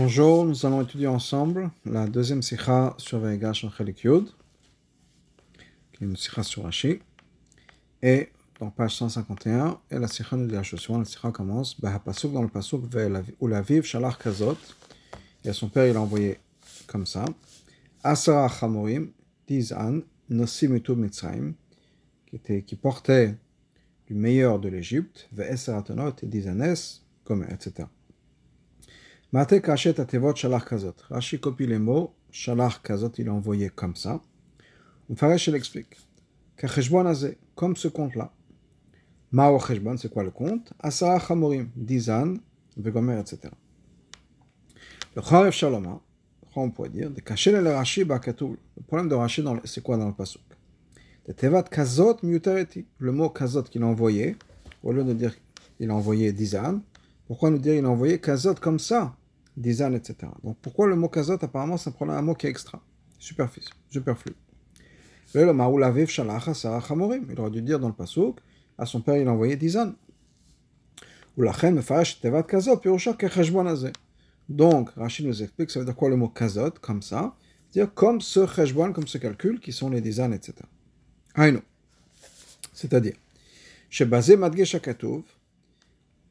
Bonjour, nous allons étudier ensemble la deuxième sikha sur Vaigash en Yud, qui est une sikha sur Rashi. Et donc page 151, et la sikha nous dit la chose suivante, la sikha commence, Bahapasuk dans le pasuk, Shalach Kazot, et à son père il a envoyé comme ça, Asara Chamorim, Dizan, Nosim Utub Mitzrayim, qui, portait du meilleur de l'Égypte, Ve'eseratonot et Dizanes, comme, etc. Mate kachet atevot shalach kazot. Rashi copie les mots, shalach kazot, il a envoyé comme ça. Mfaresh, il explique. Kacheshbon azé, comme ce compte-là. Mao cheshbon, c'est quoi le compte Asara chamorim, dizan, vegomer, etc. Le charev shaloma, on pourrait dire, de cacher le Rashi bakatou. Le problème de Rashi, c'est quoi dans le pasuk De tevat kazot mutareti. Le mot kazot qu'il a envoyé, au lieu de dire il a envoyé dizan, pourquoi nous dire il a envoyé kazot comme ça Dizan, etc. Donc pourquoi le mot kazot apparemment prend un mot qui est extra, superflu. superflu. Il aurait dû dire dans le pasuk à son père il pirusha kecheshbon azeh. Donc Rachid nous explique ça veut dire quoi le mot kazot comme ça? C'est-à-dire comme ce cheshbon, comme ce calcul qui sont les dizan, etc. Aïno. C'est-à-dire, chez madgesh akatouv,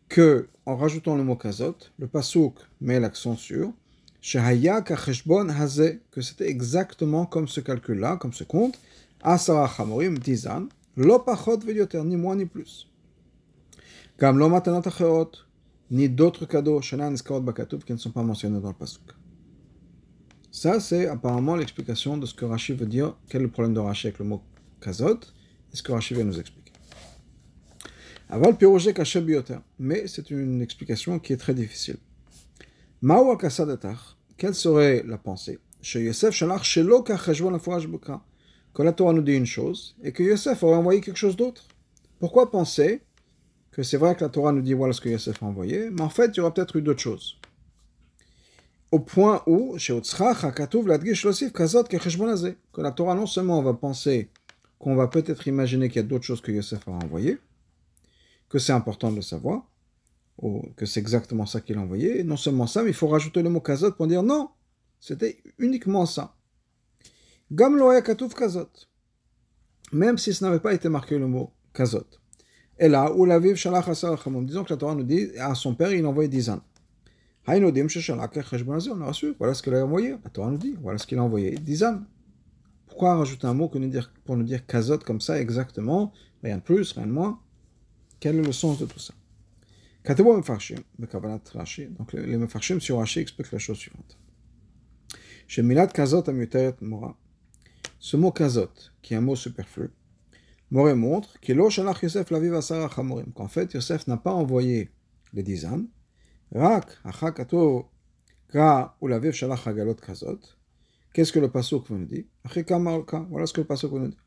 que, en rajoutant le mot kazot, le pasuk met l'accent sur que c'était exactement comme ce calcul-là, comme ce compte, Asara chamorim dizan, lo pachot velioter, ni moins ni plus. Gam lo matanot acherot, ni d'autres cadeaux, shana niskarot bakatub, qui ne sont pas mentionnés dans le pasuk. Ça, c'est apparemment l'explication de ce que Rashi veut dire, quel est le problème de Rashi avec le mot kazot, et ce que Rashi vient nous expliquer. Aval piroje kashem bioter. Mais c'est une explication qui est très difficile. Mao kasadatach. Quelle serait la pensée Chez Yosef shalach shelo kacheshvon afouraj bukra. Que la Torah nous dit une chose et que Yosef aurait envoyé quelque chose d'autre. Pourquoi penser que c'est vrai que la Torah nous dit voilà ce que Yosef a envoyé, mais en fait il y aura peut-être eu d'autres choses. Au point où, chez que la Torah non seulement va penser qu'on va peut-être imaginer qu'il y a d'autres choses que Yosef a envoyées, que c'est important de le savoir, ou que c'est exactement ça qu'il a envoyé. Et non seulement ça, mais il faut rajouter le mot kazot pour dire non, c'était uniquement ça. Gam loya katouf kazot. Même si ce n'avait pas été marqué le mot kazot. Et là, où la vive shalach Disons que la Torah nous dit, à son père, il a envoyé 10 ans. Haïnodim sheshalach on a reçu, voilà ce qu'il a envoyé. La Torah nous dit, voilà ce qu'il a envoyé, 10 ans. Pourquoi rajouter un mot pour nous dire kazot comme ça exactement, rien de plus, rien de moins quel est le sens de tout ça? Donc les Mefarshim sur Rashi expliquent la chose suivante. Chez Milad Kazot Amuteret Mora, ce mot Kazot, qui est un mot superflu, Moré montre qu'en fait Yosef n'a pas envoyé les dix âmes, Rak, Achakato, Ka, la Shalach Hagalot Kazot. Qu'est-ce que le pasuk vous nous dit? Voilà ce que le pasuk vous nous dit.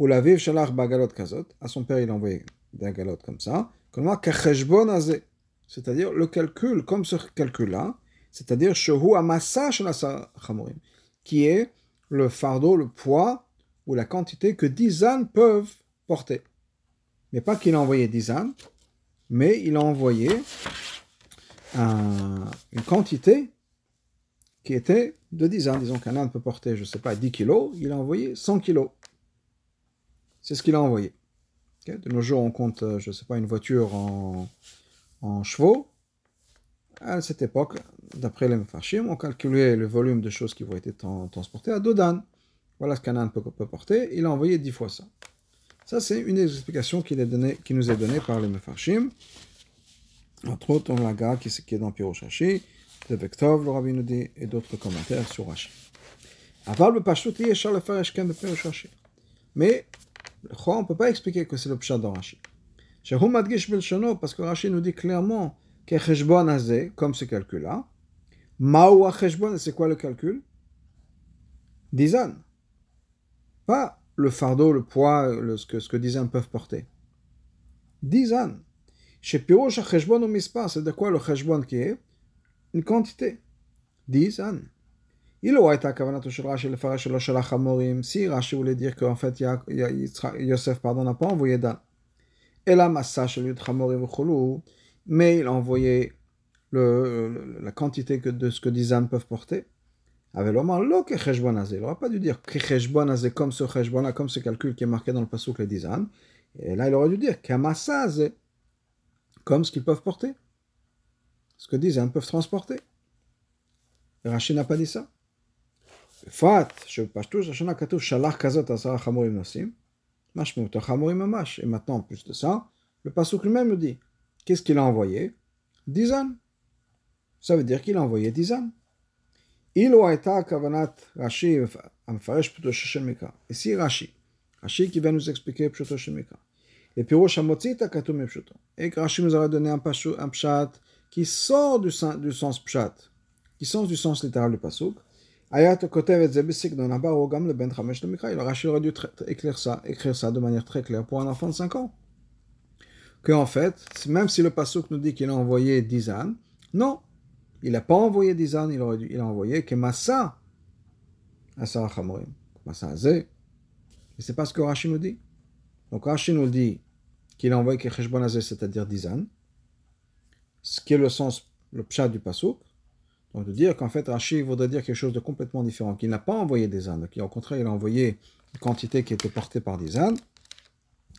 La Shalach Bagalot Kazot, à son père il a envoyé d'un galop comme ça, c'est-à-dire le calcul, comme ce calcul-là, c'est-à-dire qui est le fardeau, le poids ou la quantité que 10 ânes peuvent porter. Mais pas qu'il a envoyé 10 ânes, mais il a envoyé une quantité qui était de 10 ânes. Disons qu'un âne peut porter, je ne sais pas, 10 kilos, il a envoyé 100 kilos. C'est ce qu'il a envoyé. De nos jours, on compte, euh, je ne sais pas, une voiture en, chevaux. À cette époque, d'après les Mefarshim, on calculait le volume de choses qui vont être transportées à Dodan. Voilà ce qu'un âne peut, porter. Il a envoyé dix fois ça. Ça, c'est une des explications qui, qui nous est donnée par les Mefarshim. Entre autres, on l'a qui, qui est dans Piroshashi, de Vektov, le Rabbi nous dit, et d'autres commentaires sur Rashi. Aval, le Pashut, il le faire Eshken de Piroshashi. Mais on ne peut pas expliquer que c'est le pshat dans Rashi. Parce que Rashi nous dit clairement que comme ce calcul-là, Mao c'est quoi le calcul? Dizan. Pas le fardeau, le poids, le, ce que, ce que peuvent porter. Dizan. Chez Cheshbon ou Mispa, c'est de quoi le Cheshbon qui est? Une quantité. Dizan. Le qu'en fait Yosef pardon n'a pas envoyé Dan. Et la massa shel Yud Hamorim v'cholu. Mais il a envoyé le, la quantité que, de ce que des ânes peuvent porter. Il n'aurait pas dû dire que comme ce cheshbon comme ce calcul qui est marqué dans le passouk les 10 ânes. Et là, il aurait dû dire comme ce qu'ils peuvent porter. Ce que des ânes peuvent transporter. Rachid n'a pas dit ça. Fat, je pashtush, Hashana katouf shalach kazot asara chamorim nosim. Mashmut chamorim mamash. Et maintenant, en plus de ça, le passouk lui-même nous dit qu'est-ce qu'il a envoyé 10 ânes. Ça veut dire qu'il a envoyé 10 ânes. אילו הייתה כוונת רש"י המפרש פשוטו של מקרא, איסי רש"י, רש"י qui va nous expliquer פשוטו של מקרא, לפירוש המוציא את הכתוב מפשוטו. Et רש"י nous aurait donné un, un pshat qui sort du, du sens pshat, Ayat Kotev et Zebesik dans la barre le Ben Chamesh de Il aurait dû écrire ça, écrire ça de manière très claire pour un enfant de 5 ans. Que en fait, même si le Pasuk nous dit qu'il a envoyé 10 ânes, non, il n'a pas envoyé 10 ânes, il, a envoyé Kemasa Asa Hamorim. Kemasa Azé. Mais c'est pas ce que Rashi nous dit. Donc Rashi nous dit qu'il a envoyé Kecheshbon Azé, c'est-à-dire 10 ânes. Ce qui est le sens, le pshat du Pasuk. Donc de dire qu'en fait Rashi voudrait dire quelque chose de complètement différent, qu'il n'a pas envoyé des ânes, au contraire il a envoyé une quantité qui était portée par des ânes.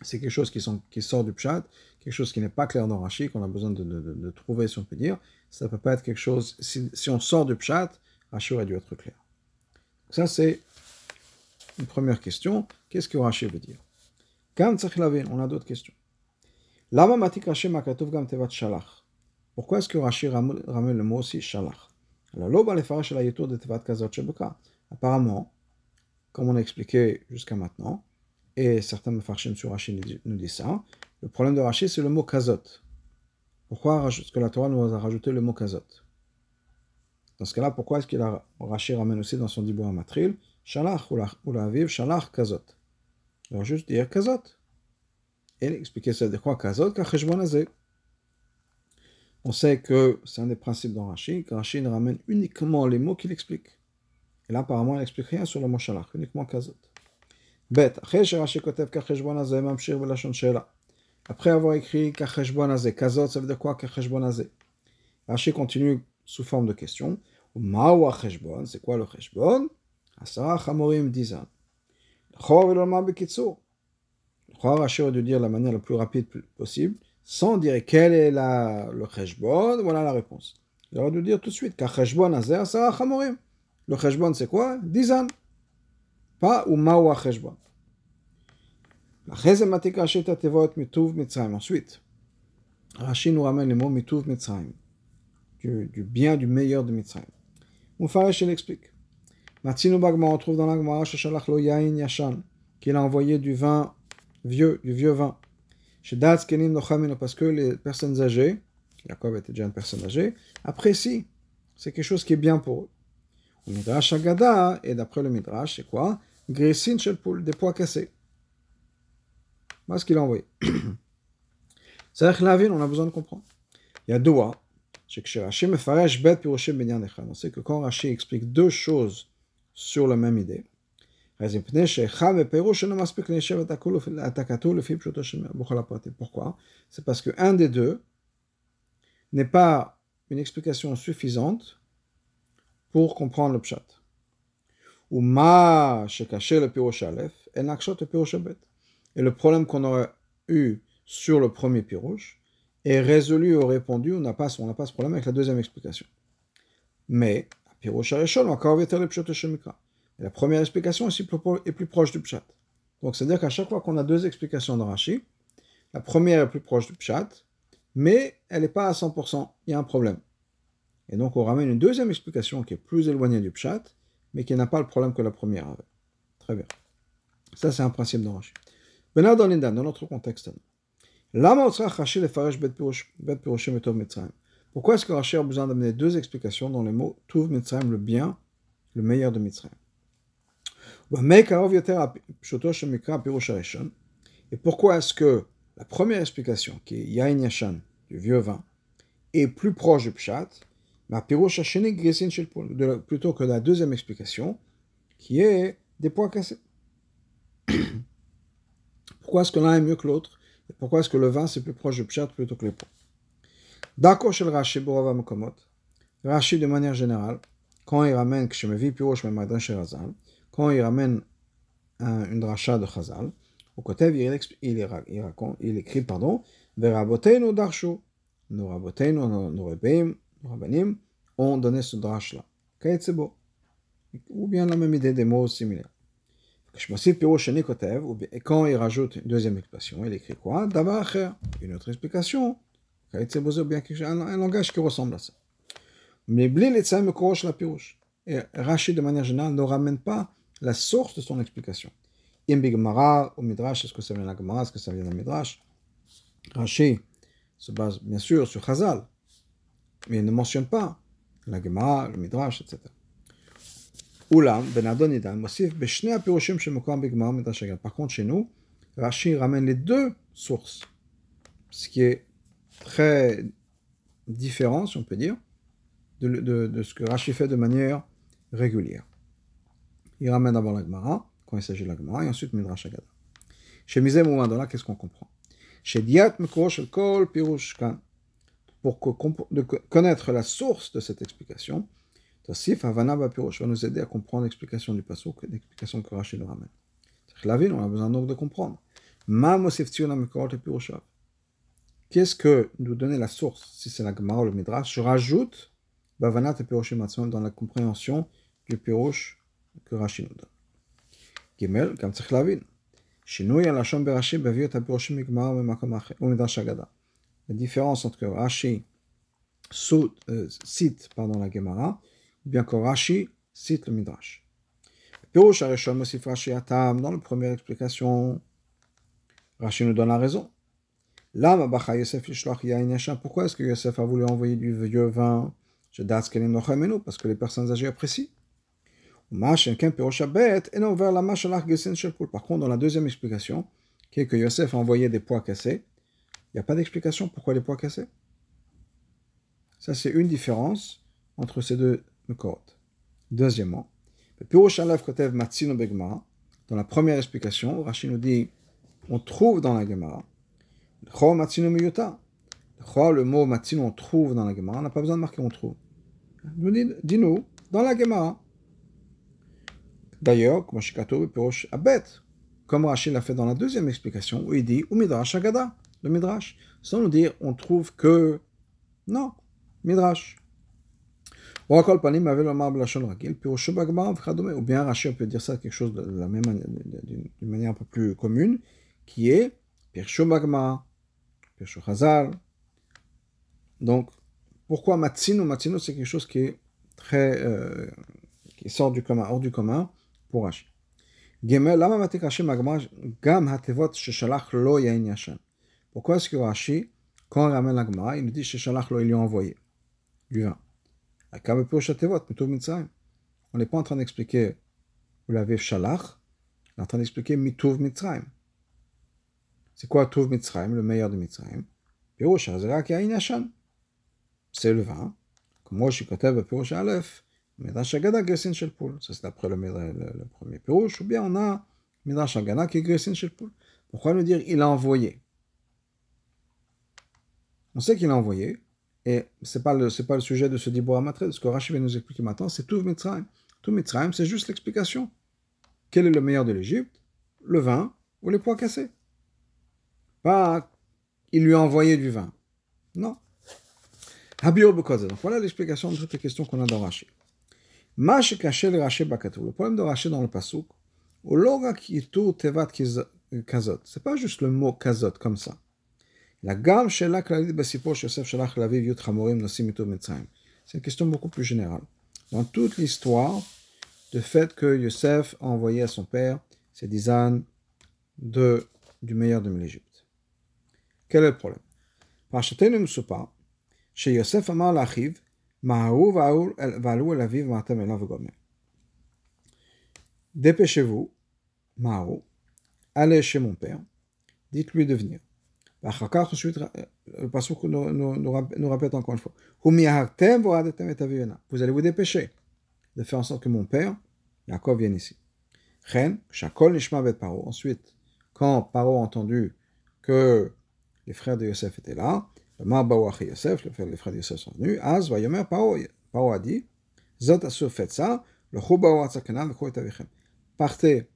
C'est quelque chose qui, sort du pshat, quelque chose qui n'est pas clair dans Rashi, qu'on a besoin de, de, trouver, si on peut dire. Ça ne peut pas être quelque chose. Si, on sort du pshat, Rashi aurait dû être clair. Ça, c'est une première question. Qu'est-ce que Rashi veut dire? On a d'autres questions. Pourquoi est-ce que Rashi ramène le mot aussi shalach? Alors. Apparemment, comme on a expliqué jusqu'à maintenant, et certains Mefarshim sur Rashi nous disent ça, le problème de Rashi, c'est le mot kazot. Pourquoi est-ce que la Torah nous a rajouté le mot kazot? Dans ce cas-là, pourquoi est-ce que Rashi ramène aussi dans son Dibur Matril Shalach ou la Aviv, Shalach kazot? Va juste dire kazot. Et expliquer ça de quoi kazot On sait que c'est un des principes dans Rashi, que Rashi ne ramène uniquement les mots qu'il explique. Et là, apparemment, il n'explique rien sur le mot shalach, uniquement kazot. Bête. Après avoir écrit Kacheshbon Azé, Kazot, ça veut dire quoi Kacheshbon Azé Rashi continue sous forme de question. Maou Cheshbon, c'est quoi le Cheshbon Asara Chamorim Dizan. Chor Bekitso. Chor Rashi aurait dû dire la manière la plus rapide possible, sans dire quel est la, le Cheshbon, voilà la réponse. Il aurait dû dire tout de suite Kacheshbon Azé, Asara Chamorim. Le Cheshbon, c'est quoi? Dizan. Pas ou Maou Cheshbon. Ensuite, Rashi nous ramène le mot Mituv Mitzrayim, du, du bien, du meilleur de Mitzrayim. Moufaresh, il explique. Matsinu Bagma, on trouve dans la Gemara Shashalach lo yain yashan, qu'il a envoyé du vin vieux, du vieux vin. Parce que les personnes âgées, Jacob était déjà une personne âgée, apprécient. C'est quelque chose qui est bien pour eux. Le Midrash Agada, et d'après le Midrash, c'est quoi? Grissin shel des pois cassés. Voilà ce qu'il a envoyé. C'est-à-dire que la ville, on a besoin de comprendre. Il y a deux bet On sait que quand Rashi explique deux choses sur la même idée, pourquoi C'est parce qu'un des deux n'est pas une explication suffisante pour comprendre le pshat. Ou le pirosh et le pirosh bet. Et le problème qu'on aurait eu sur le premier pirouche est résolu ou répondu, on n'a pas, ce problème avec la deuxième explication. Mais, pirouche encore la première explication est plus, proche du pshat. Donc, c'est-à-dire qu'à chaque fois qu'on a deux explications dans Rashi, la première est plus proche du pshat, mais elle n'est pas à 100%, il y a un problème. Et donc, on ramène une deuxième explication qui est plus éloignée du pshat, mais qui n'a pas le problème que la première avait. Très bien. Ça, c'est un principe dans Rashi dans notre contexte. Pourquoi est-ce que Rashi a besoin d'amener deux explications dans les mots Tuv Mitzrayim, le bien, le meilleur de Mitzrayim? Et pourquoi est-ce que la première explication, qui est Yain Yashan, du vieux vin, est plus proche du Pshat, plutôt que la deuxième explication, qui est des points cassés. Pourquoi est-ce que l'un est mieux que l'autre? Et pourquoi est-ce que le vin c'est plus proche du pshat plutôt que les pots D'accord chez le Rashi Borova Mokomot. Rashi, de manière générale, quand il ramène Kshemavi Pirosh Memadran Razal, quand il ramène un, une dracha de Chazal, au côté, il, il, il, raconte, il écrit, pardon, Veraboteinu Darshu. Nos Raboteinu, nos Rebbeim, nos Rabbanim, ont donné ce drash-là. Kaetsebo. Ou bien la même idée des mots similaires. Et quand il rajoute une deuxième expression, il écrit quoi? Une autre explication. bien un langage qui ressemble à ça. Mais Et Rashi, de manière générale, ne ramène pas la source de son explication. Imbigmara ou Midrash, est-ce que ça vient de la Gemara, est-ce que ça vient de Midrash? Rashi se base bien sûr sur Chazal, mais il ne mentionne pas la Gemara, le Midrash, etc. Par contre, chez nous, Rashi ramène les deux sources, ce qui est très différent, si on peut dire, de, de, de ce que Rashi fait de manière régulière. Il ramène d'abord la Gemara, quand il s'agit de la Gemara, et ensuite Midrash Agada. Chez Mizem ou là, qu'est-ce qu'on comprend? Chez Diat Mekrosh Kol Pirush Pour connaître la source de cette explication, Tassif Havana Bapirosh va nous aider à comprendre l'explication du Passouk, l'explication que Rachid nous ramène. La ville, on a besoin donc de comprendre. Ma. Qu'est-ce que nous donner la source, si c'est la Gemara ou le Midrash? Je rajoute Bavanat et Piroshim dans la compréhension du Pirosh que Rachid nous donne. Gimel, comme צריך להבין. שינוי הלשון ברש"י בהביא את הפירושים מגמרא וממקום אחר, ומדרש אגדה. La différence entre Rashi cite pardon, la Gemara bien que Rashi cite le Midrash. Pirouche Arishon Mosif Rashi Atam, dans la première explication, Rashi nous donne la raison. Lama Bacha Yosef Yishloch Yain pourquoi est-ce que Yosef a voulu envoyer du vieux vin Parce que les personnes âgées apprécient. Par contre, dans la deuxième explication, qui est que Yosef a envoyé des pois cassés, il n'y a pas d'explication pourquoi les pois cassés? Ça, c'est une différence entre ces deux Deuxièmement, dans la première explication, Rachid nous dit on trouve dans la Gemara. Le mot matzino on trouve dans la Gemara, on n'a pas besoin de marquer on trouve. Dis-nous, dans la Gemara. D'ailleurs, comme Abet, comme Rachid l'a fait dans la deuxième explication, où il dit ou Midrash Agada, le Midrash, sans nous dire on trouve que. Non, Midrash. Ou bien Rachid peut dire ça quelque chose de la même d'une manière un peu plus commune, qui est Pirsho Bagma, Pirsho Chazal. Donc, pourquoi Matsino? Matsino, c'est quelque chose qui est très. Euh, qui sort du commun, hors du commun Pourquoi est-ce que Rashi, quand il ramène la il nous dit sheshalach lo, il lui a envoyé du vin. On n'est pas en train d'expliquer vous l'avez shalach, on est en train d'expliquer. C'est quoi mitzrayim, le meilleur de mitzrayim C'est le vin. Moi, je suis midrash agada gresin shel poul. Ça, c'est d'après le, premier pirouche. Ou bien on a midrash agada qui est gresin shel poul. Pourquoi nous dire il a envoyé? On sait qu'il a envoyé, et ce n'est pas, le, pas le sujet de ce Dibor Amatré, ce que Rachid va nous expliquer maintenant, c'est tout Mitzrayim. Tout Mitzrayim, c'est juste l'explication. Quel est le meilleur de l'Égypte? Le vin ou les pois cassés? Pas il lui a envoyé du vin. Non. Donc voilà l'explication de toutes les questions qu'on a dans Rachid. Le problème de Rachid dans le Pasuk, c'est pas juste le mot kazot comme ça. C'est une question beaucoup plus générale. Dans toute l'histoire, le fait que Yosef a envoyé à son père ses dix ânes de, du meilleur de l'Égypte. Quel est le problème? Chez Dépêchez-vous, Maharou, allez chez mon père, dites-lui de venir. Ensuite, le passage nous, nous, nous, répète encore une fois. Vous allez vous dépêcher de faire en sorte que mon père, Yaakov, vienne ici. Ensuite, quand Paro a entendu que les frères de Yosef étaient là, Yosef, les frères de Yosef sont venus. Az, Vayomer, Paro, Paro a dit, Zot Asur, faites ça, le Choubaou Atzakanan, le Avichem. Partez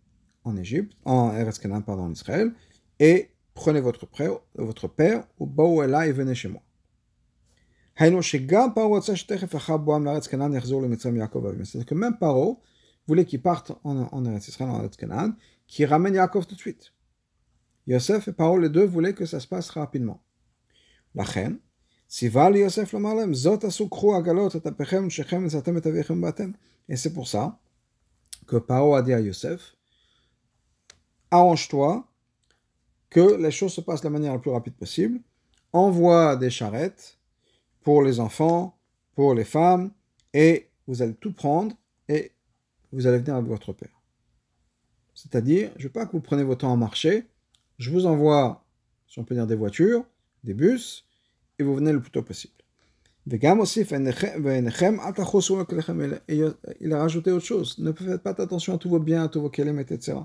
en Égypte, en Eretz Canaan, pardon, en Israël, et prenez votre père, votre père, ou Baou là et venez chez moi. C'est-à-dire que même Paro voulait qu'il parte en, en Eretz Israël, en Eretz Canaan, qu'il ramène Yaakov tout de suite. Yosef et Paro, les deux, voulaient que ça se passe rapidement. לכן, ציווה ליוסף לומר להם, זאת עשו קחו עגלות את אפיכם, שכם ונשאתם את אביכם באתם. Et c'est pour ça que Paro a dit à Yosef, arrange-toi que les choses se passent de la manière la plus rapide possible, envoie des charrettes pour les enfants, pour les femmes, et vous allez tout prendre et vous allez venir avec votre père. C'est-à-dire, je ne veux pas que vous preniez votre temps à marcher, je vous envoie, si on peut dire, des voitures, des bus, et vous venez le plus tôt possible. Il a rajouté autre chose. Ne faites pas attention à tous vos biens, à tous vos kelim, etc.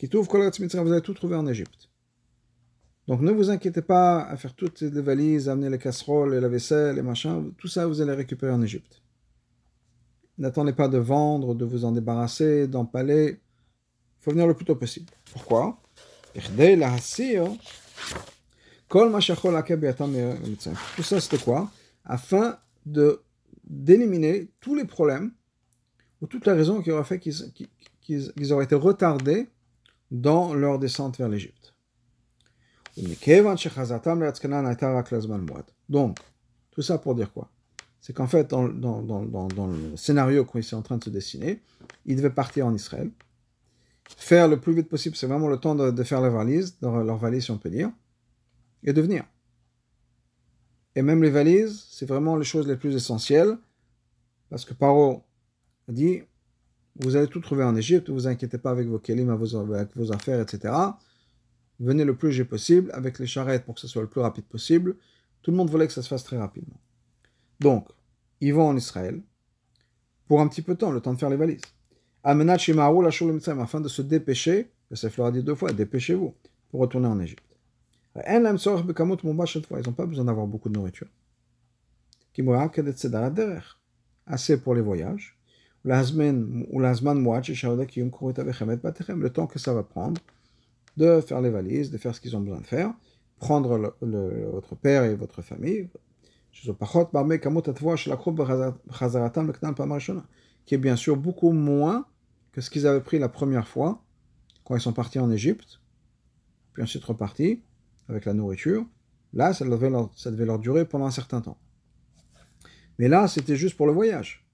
Vous allez tout trouver en Égypte. Donc ne vous inquiétez pas à faire toutes les valises, amener les casseroles et la vaisselle et machin. Tout ça, vous allez récupérer en Égypte. N'attendez pas de vendre, de vous en débarrasser, d'empaler. Il faut venir le plus tôt possible. Pourquoi? Tout ça, c'était quoi? Afin de d'éliminer tous les problèmes ou toutes les raisons qui auraient fait qu'ils auraient été retardés dans leur descente vers l'Égypte. Donc, tout ça pour dire quoi? C'est qu'en fait, dans, dans, dans, dans le scénario qui est en train de se dessiner, ils devaient partir en Israël, faire le plus vite possible, c'est vraiment le temps de, faire valise, leur valise si on peut dire, et de venir. Et même les valises, c'est vraiment les choses les plus essentielles, parce que Paro a dit, vous allez tout trouver en Égypte, ne vous inquiétez pas avec vos kelim, avec vos affaires, etc. Venez le plus léger possible, avec les charrettes pour que ce soit le plus rapide possible. Tout le monde voulait que ça se fasse très rapidement. Donc, ils vont en Israël, pour un petit peu de temps, le temps de faire les valises. Amenat afin de se dépêcher, le leur a dit deux fois, dépêchez-vous, pour retourner en Égypte. Ils n'ont pas besoin d'avoir beaucoup de nourriture. Assez pour les voyages. Le temps que ça va prendre de faire les valises, de faire ce qu'ils ont besoin de faire, prendre votre père et votre famille, qui est bien sûr beaucoup moins que ce qu'ils avaient pris la première fois quand ils sont partis en Égypte, puis ensuite repartis avec la nourriture, là, ça devait, leur, durer pendant un certain temps. Mais là, c'était juste pour le voyage.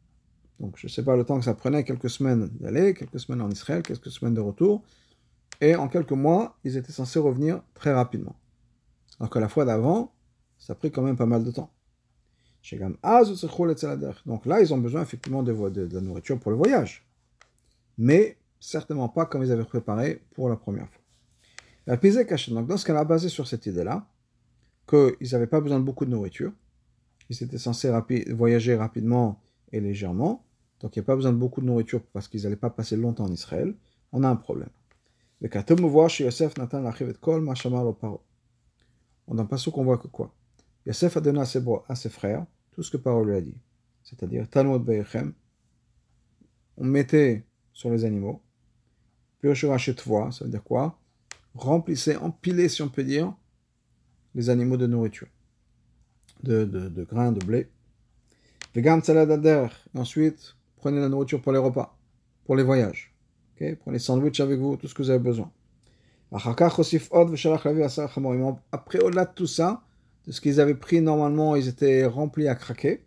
Donc, je ne sais pas le temps que ça prenait, quelques semaines d'aller, quelques semaines en Israël, quelques semaines de retour. Et en quelques mois, ils étaient censés revenir très rapidement. Alors que la fois d'avant, ça a pris quand même pas mal de temps. Donc là, ils ont besoin effectivement de, de, de la nourriture pour le voyage. Mais certainement pas comme ils avaient préparé pour la première fois. Donc, dans ce a basé sur cette idée-là, qu'ils n'avaient pas besoin de beaucoup de nourriture, ils étaient censés voyager rapidement et légèrement, donc il n'y a pas besoin de beaucoup de nourriture parce qu'ils n'allaient pas passer longtemps en Israël, on a un problème. On n'a pas ce qu'on voit que quoi. Yosef a donné à ses, à ses frères tout ce que Paro lui a dit. C'est-à-dire, Talmud on mettait sur les animaux, chez toi, ça veut dire quoi? Remplissez, empilez, si on peut dire, les animaux de nourriture, de, grains, de blé. Vegan salade et ensuite, prenez la nourriture pour les repas, pour les voyages. Prenez les sandwichs avec vous, tout ce que vous avez besoin. Après, au-delà de tout ça, de ce qu'ils avaient pris normalement, ils étaient remplis à craquer,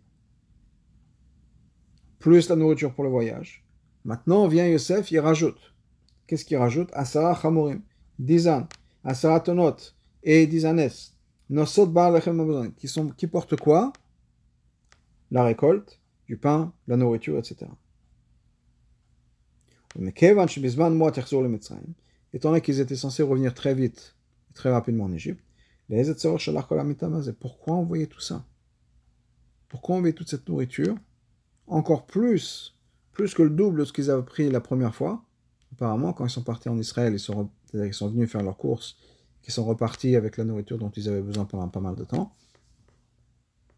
plus la nourriture pour le voyage. Maintenant vient Yosef, il rajoute. Qu'est-ce qu'il rajoute? Asara Chamorim dizan, asaratonot et dizanes, nosot bar qui sont qui portent quoi? La récolte, du pain, la nourriture, etc. Mais étant donné qu'ils étaient censés revenir très vite, très rapidement en Égypte, pourquoi envoyer tout ça? Pourquoi envoyer toute cette nourriture Encore plus, plus que le double de ce qu'ils avaient pris la première fois? Apparemment, quand ils sont partis en Israël, ils sont c'est-à-dire qu'ils sont venus faire leurs courses, qu'ils sont repartis avec la nourriture dont ils avaient besoin pendant pas mal de temps.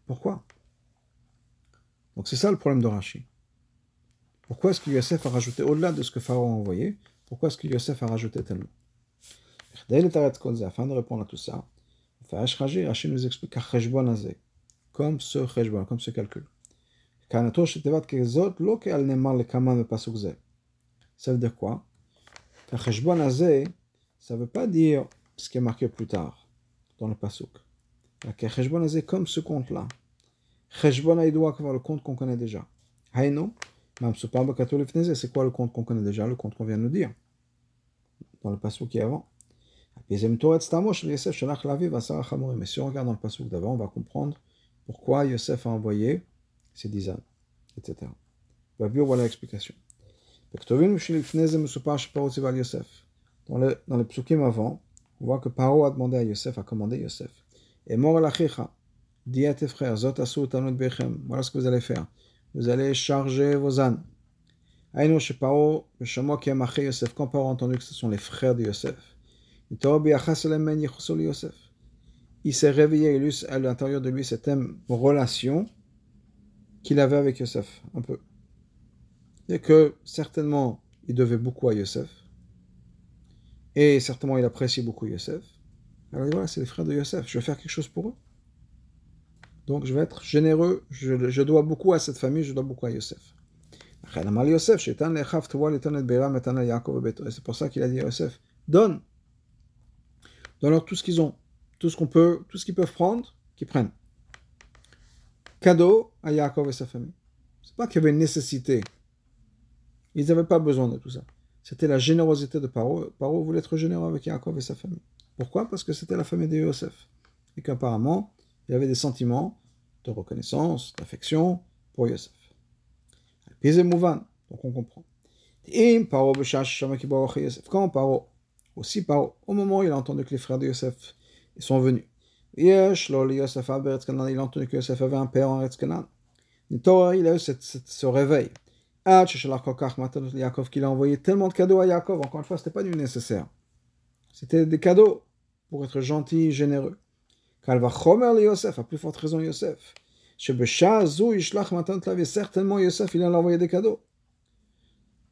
Pourquoi? Donc c'est ça le problème de Rashi. Pourquoi est-ce que Yosef a rajouté, au-delà de ce que Pharaon a envoyé, pourquoi est-ce que Yosef a rajouté tellement? Afin de répondre à tout ça, Rashi nous explique comme ce cheshbon, comme ce calcul. Ça veut dire quoi? Ça ne veut pas dire ce qui est marqué plus tard dans le pasuk. comme ce compte-là. il doit avoir le compte qu'on connaît déjà. C'est quoi le compte qu'on connaît déjà, le compte qu'on vient de nous dire dans le pasuk qui est avant. Mais si on regarde dans le pasuk d'avant, on va comprendre pourquoi Yosef a envoyé ses dix ânes, etc. Voilà l'explication. Dans le, dans le psukim avant, on voit que Paro a demandé à Yosef, a commandé Yosef. Et mort la dis à tes frères, zot bechem, voilà ce que vous allez faire. Vous allez charger vos ânes. Aïno chez Paro, le chameau qui a marqué Yosef, quand Paro a entendu que ce sont les frères de Yosef, il s'est réveillé à l'intérieur de lui cette même relation qu'il avait avec Yosef, un peu. Et que certainement, il devait beaucoup à Yosef. Et certainement, il apprécie beaucoup Yosef. Alors voilà, c'est les frères de Yosef. Je vais faire quelque chose pour eux. Donc, je vais être généreux. Je, dois beaucoup à cette famille, je dois beaucoup à Yosef. C'est pour ça qu'il a dit à Yosef Donne Donne-leur tout ce qu'ils ont, tout ce qu'on peut, tout ce qu'ils peuvent prendre, qu'ils prennent. Cadeau à Yaakov et sa famille. C'est pas qu'il y avait une nécessité. Ils n'avaient pas besoin de tout ça. C'était la générosité de Paro. Paro voulait être généreux avec Yaakov et sa famille. Pourquoi? Parce que c'était la famille de Yosef. Et qu'apparemment, il avait des sentiments de reconnaissance, d'affection pour Yosef. Donc on comprend. Quand Paro, aussi Paro, au moment où il a entendu que les frères de Yosef sont venus, il a entendu que Yosef avait un père en Eretz Il a eu ce réveil qu'il a envoyé tellement de cadeaux à Yaakov. Encore une fois, ce n'était pas du nécessaire. C'était des cadeaux pour être gentil, généreux. Chomer Yosef, à plus forte raison Yosef. Certainement Yosef, il a envoyé des cadeaux.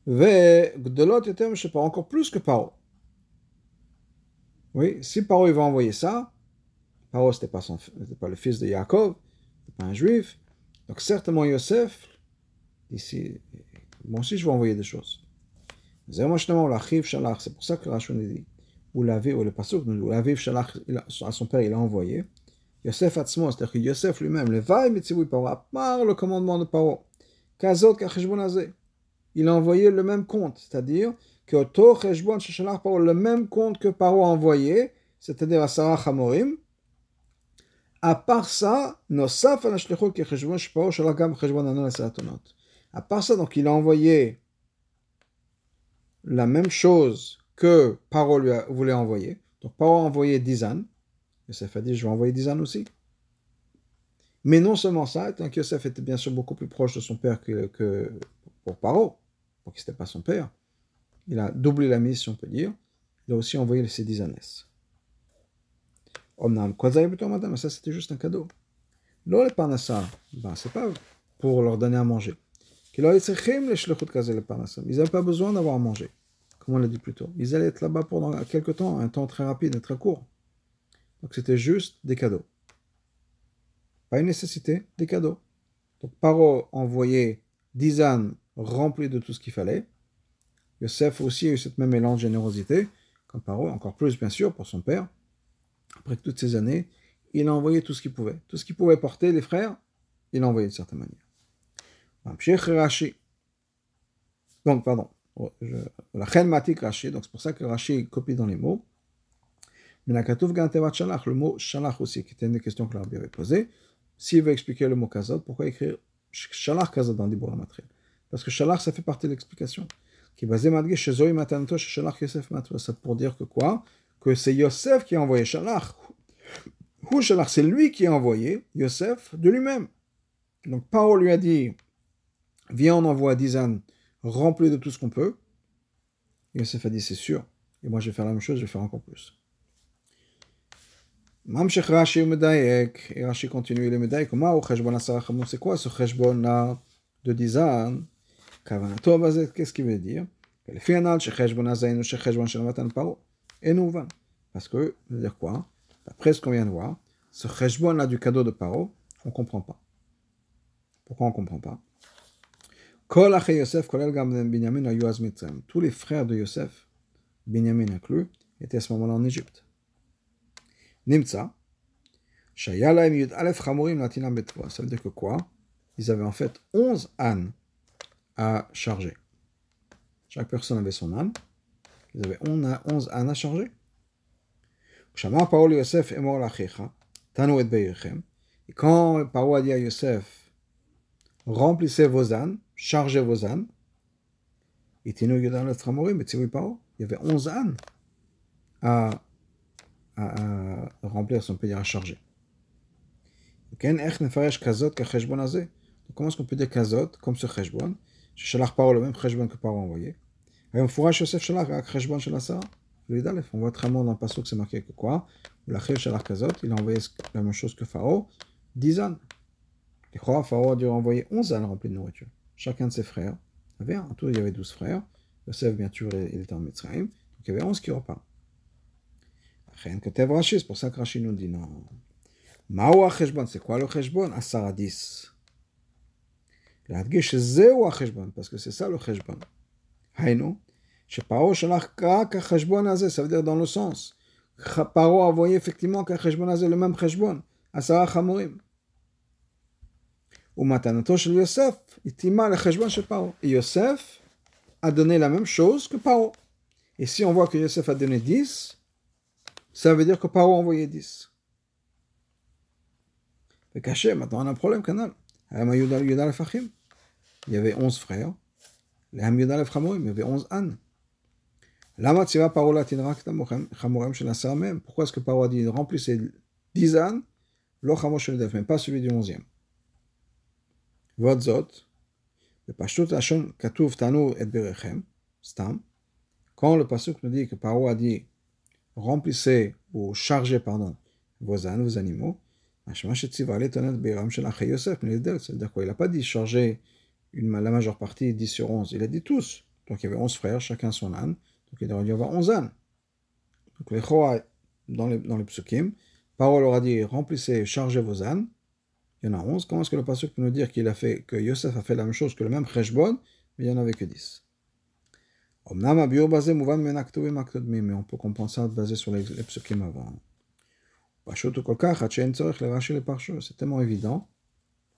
De l'autre je sais pas, encore plus que Paro. Oui, si Paro il va envoyer ça, Paro c'était pas, son, pas le fils de Yaakov, c'était pas un juif, donc certainement Yosef, ici, moi aussi je vais envoyer des choses. C'est pour ça que Rachon dit, ou l'avait, ou le pasuk, ou l'avait à son père, il a envoyé. Yosef Atzmo, c'est-à-dire que Yosef lui-même, le vaï mitzivui paro, à part le commandement de paro, kazot kacheshbonazé, il a envoyé le même compte, c'est-à-dire que Oto Cheshbon Sheshalach Paro, le même compte que Paro a envoyé, c'est-à-dire à Sarah Hamorim, à part ça, Nosaf Anashlichot Kecheshbon Shparo Shalagam Cheshbon Anon Esaratonot. À part ça, donc il a envoyé la même chose que Paro lui voulait envoyer. Donc Paro a envoyé 10 ânes. Yosef a dit, je vais envoyer 10 ânes aussi. Mais non seulement ça, tant que Yosef était bien sûr beaucoup plus proche de son père que, pour Paro, pour qu'il n'était pas son père, il a doublé la mise, si on peut dire. Il a aussi envoyé ses 10 ânes. Omnam, madame, ça c'était juste un cadeau. Les parnassa, ben, c'est pas pour leur donner à manger. Ils n'avaient pas besoin d'avoir à manger, comme on l'a dit plus tôt. Ils allaient être là-bas pendant quelques temps, un temps très rapide et très court. Donc c'était juste des cadeaux. Pas une nécessité, des cadeaux. Donc Paro envoyait dix ânes remplis de tout ce qu'il fallait. Yosef aussi a eu cette même élan de générosité, comme Paro, encore plus bien sûr pour son père. Après toutes ces années, il a envoyé tout ce qu'il pouvait. Tout ce qu'il pouvait porter, les frères, il a envoyé de certaine manière. Donc, pardon. La chen matik Rashi, donc c'est pour ça que Rashi copie dans les mots. Mais la katouf gantevat shalach, le mot shalach aussi, qui était une des questions que l'Arabie avait posée. S'il veut expliquer le mot kazot, pourquoi écrire shalach kazot dans Dibur Matri Parce que shalach, ça fait partie de l'explication. Qui basé madge chez shalach Yosef Matwa. C'est pour dire que quoi? Que c'est Yosef qui a envoyé shalach. Ou shalach, c'est lui qui a envoyé Yosef de lui-même. Donc, Paul lui a dit Viens, on envoie 10 ânes remplis de tout ce qu'on peut. Yosef a dit, c'est sûr. Et moi, je vais faire la même chose, je vais faire encore plus. Mamshech Rashi Medayek, et Rashi continue le Medayek, comment au Cheshbon Asara Chamon, c'est quoi ce Cheshbon là de Dizan Kavanato Bazet, qu'est-ce qu'il veut dire? Et nous va. Parce que, ça veut dire quoi? D'après ce qu'on vient de voir, ce Cheshbon là du cadeau de Paro, on ne comprend pas. Pourquoi on ne comprend pas Kol Ache Yosef, Kolel Gam Binyamin, Ayuaz Mitzrayim. Tous les frères de Yosef, Binyamin inclus, étaient à ce moment-là en Égypte. Betwa. Ça veut dire que quoi? Ils avaient en fait 11 ânes à charger. Chaque personne avait son âne. Ils avaient 11 ânes à charger. Et quand Paro a dit à Yosef, remplissez vos ânes, chargez vos Paro, il y avait 11 ânes à à, remplir, son on peut dire à charger. comment est-ce qu'on peut dire kazot comme ce cheshbon? Shalach Paro, le même cheshbon que Paro envoyé. On voit très bien dans le passage que c'est marqué que quoi? Kazot, il a envoyé la même chose que Pharaon, 10 ânes. Et Pharaon a dû envoyer 11 ânes remplis de nourriture Chacun de ses frères avait un. En tout, il y avait 12 frères. Yosef, bien sûr, il était en Mitzrayim. Donc il y avait 11 qui repartent. C'est pour ça que Rashi nous dit non. Mao Cheshbon, c'est quoi le Cheshbon Asar 10. להדגיש שזהו החשבון, parce que c'est ça le חשבון. היינו, שפרעה שלח רק החשבון הזה, ça veut dire dans le sens. פרעה a envoyé effectivement qu'החשבון הזה, le même חשבון, עשרה חמורים. et Yosef a donné la même chose que Paro. Et si on voit que Yosef a donné 10, ça veut dire que Paro a envoyé 10. Mais caché, maintenant on a un problème. Il y avait 11 frères. Il y avait 11 ânes. Pourquoi est-ce que Paro a dit remplis ces 10 ânes, mais pas celui du 11e Vodzot, le Pashut Lashon Katuv Tanu et Berechem, Stam, quand le Pasuk nous dit que Paro a dit remplissez ou chargez, pardon, vos ânes, vos animaux, c'est-à-dire qu'il n'a pas dit charger une, la majeure partie, 10 sur 11, il a dit tous. Donc il y avait 11 frères, chacun son âne, donc il aurait dû y avoir 11 ânes. Donc les Chora, dans les, dans les psukim, Paro leur a dit remplissez, chargez vos ânes, il y en a 11. Comment est-ce que le pasuk peut nous dire qu'il a fait, que Yosef a fait la même chose que le même cheshbon, mais il n'y en avait que 10 mais on peut comprendre ça basé sur les, les psukim avant. C'est tellement évident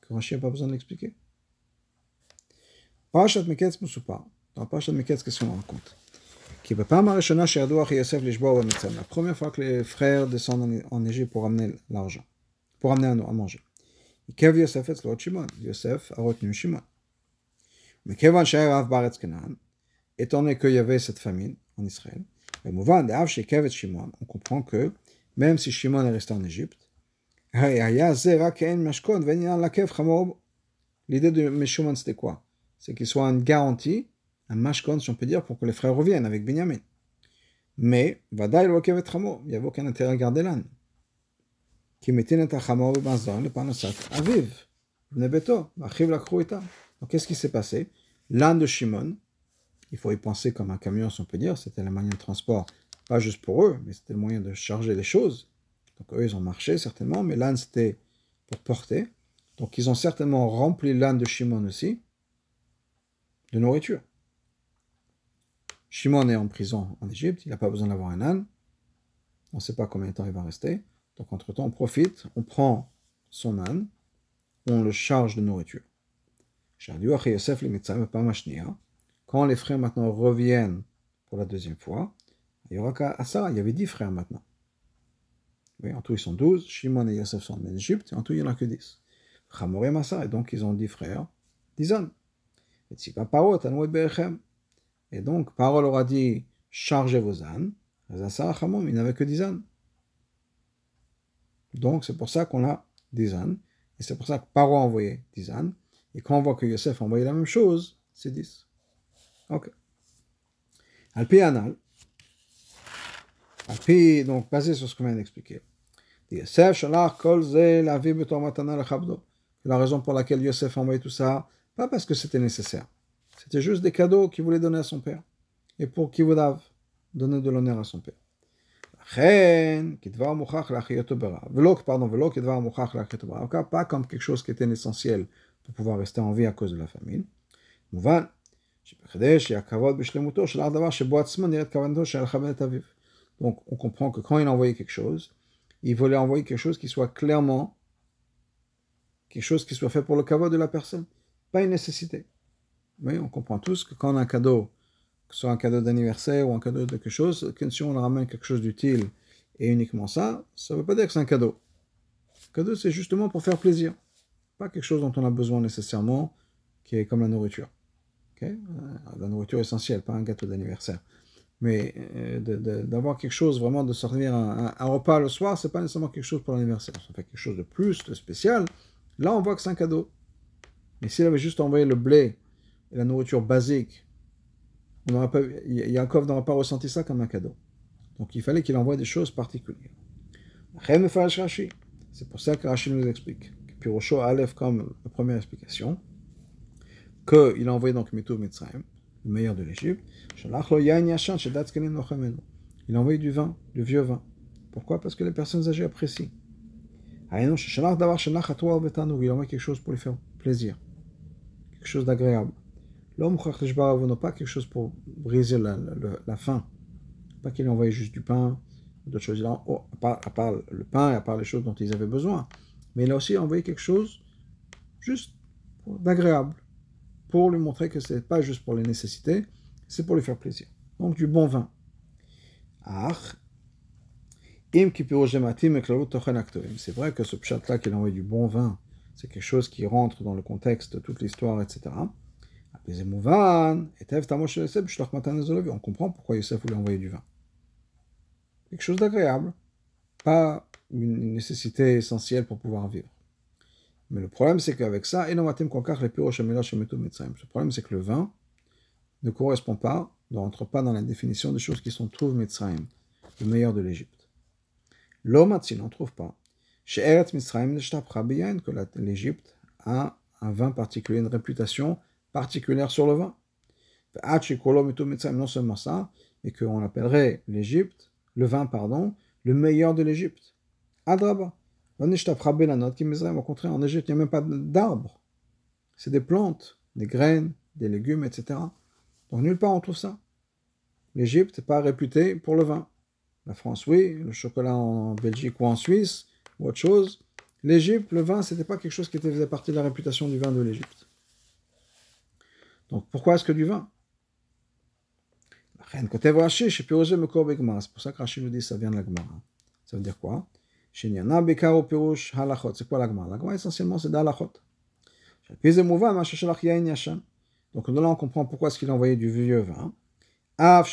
que Rashi n'a pas besoin de l'expliquer. Musupar. Dans Meketz, qu'est-ce qu'on La première fois que les frères descendent en Égypte pour amener l'argent, pour amener à manger. Kev Yosef et Shimon. Yosef a retenu Shimon. Mais Kevan Sha'er Av Baretz Kenan étant donné qu'il y avait cette famine en Israël, on comprend que même si Shimon est resté en Égypte, l'idée de Meshumon c'était quoi C'est qu'il soit une garantie, un mashkon si on peut dire, pour que les frères reviennent avec Benjamin. Mais, il n'y avait aucun intérêt à garder l'âne. Donc qu'est-ce qui s'est passé? L'âne de Shimon, il faut y penser comme un camion, si on peut dire. C'était le moyen de transport, pas juste pour eux, mais c'était le moyen de charger les choses. Donc eux, ils ont marché certainement, mais l'âne, c'était pour porter. Donc ils ont certainement rempli l'âne de Shimon aussi de nourriture. Shimon est en prison en Égypte, il n'a pas besoin d'avoir un âne. On ne sait pas combien de temps il va rester. Donc entre-temps, on profite, on prend son âne, on le charge de nourriture. Quand les frères maintenant reviennent pour la deuxième fois, il y aura qu'à ça, il y avait dix frères maintenant. Oui, en tout, ils sont douze. Shimon et Yosef sont en Égypte, et en tout, il n'y en a que dix. Chamor et Massa, et donc ils ont dix frères, dix hommes. Et donc, Parole aura dit chargez vos ânes. Chamor, il n'avait que dix ânes. Donc, c'est pour ça qu'on a dix ânes. Et c'est pour ça que Paro a envoyé dix ânes. Et quand on voit que Yosef a envoyé la même chose, c'est dix. Ok. Alpi anal. Alpi, donc basé sur ce qu'on vient d'expliquer. La raison pour laquelle Yosef a envoyé tout ça, pas parce que c'était nécessaire. C'était juste des cadeaux qu'il voulait donner à son père. Et pour qu'il voulait donner de l'honneur à son père. Pardon, pas comme quelque chose qui était essentiel pour pouvoir rester en vie à cause de la famine. Donc, on comprend que quand il a envoyé quelque chose, il voulait envoyer quelque chose qui soit clairement quelque chose qui soit fait pour le kavod de la personne, pas une nécessité. Oui, on comprend tous que quand on a un cadeau, que ce soit un cadeau d'anniversaire ou un cadeau de quelque chose, que si on ramène quelque chose d'utile et uniquement ça, ça ne veut pas dire que c'est un cadeau. Un cadeau, c'est justement pour faire plaisir. Pas quelque chose dont on a besoin nécessairement, qui est comme la nourriture. Euh, la nourriture essentielle, pas un gâteau d'anniversaire. Mais euh, d'avoir quelque chose, vraiment de sortir un, un, repas le soir, c'est pas nécessairement quelque chose pour l'anniversaire. Ça fait quelque chose de plus, de spécial. Là, on voit que c'est un cadeau. Mais s'il avait juste envoyé le blé et la nourriture basique, on pas, Yaakov n'aurait pas ressenti ça comme un cadeau. Donc il fallait qu'il envoie des choses particulières. C'est pour ça que Rachid nous explique. Pirocho Aleph comme la première explication qu'il a envoyé donc Mitou Mitzrayim, le meilleur de l'Égypte. Il a envoyé du vin, du vieux vin. Pourquoi? Parce que les personnes âgées apprécient. Il a envoyé quelque chose pour lui faire plaisir, quelque chose d'agréable. L'homme n'a pas quelque chose pour briser la, faim. Pas qu'il a envoyé juste du pain, d'autres choses. Oh, à, part, à, part, le pain et à part les choses dont ils avaient besoin. Mais il a aussi envoyé quelque chose juste d'agréable pour lui montrer que ce n'est pas juste pour les nécessités, c'est pour lui faire plaisir. Donc du bon vin. C'est vrai que ce pchat-là qu'il a envoyé du bon vin, c'est quelque chose qui rentre dans le contexte de toute l'histoire, etc. On comprend pourquoi Yosef voulait envoyer du vin. Quelque chose d'agréable, pas une nécessité essentielle pour pouvoir vivre. Mais le problème, c'est qu'avec ça, le problème, c'est que le vin ne correspond pas, ne rentre pas dans la définition des choses qui sont trouve Mitzrayim, le meilleur de l'Égypte. L'homme, on ne trouve pas. Chez Eretz Mitzrayim, que l'Égypte a un vin particulier, une réputation particulière sur le vin. Non seulement ça, mais qu'on appellerait l'Égypte, le vin, pardon, le meilleur de l'Égypte. Adraba. Au contraire, en Égypte, il n'y a même pas d'arbres. C'est des plantes, des graines, des légumes, etc. Donc nulle part on trouve ça. L'Égypte n'est pas réputée pour le vin. La France, oui. Le chocolat en Belgique ou en Suisse, ou autre chose. L'Égypte, le vin, c'était pas quelque chose qui faisait partie de la réputation du vin de l'Égypte. Donc pourquoi est-ce que du vin? C'est pour ça que Rachid nous dit ça vient de la Gemara. Ça veut dire quoi? C'est quoi la Gemara La Gemara, essentiellement, c'est d'halachot. Donc là, on comprend pourquoi est-ce qu'il a envoyé du vieux vin. Même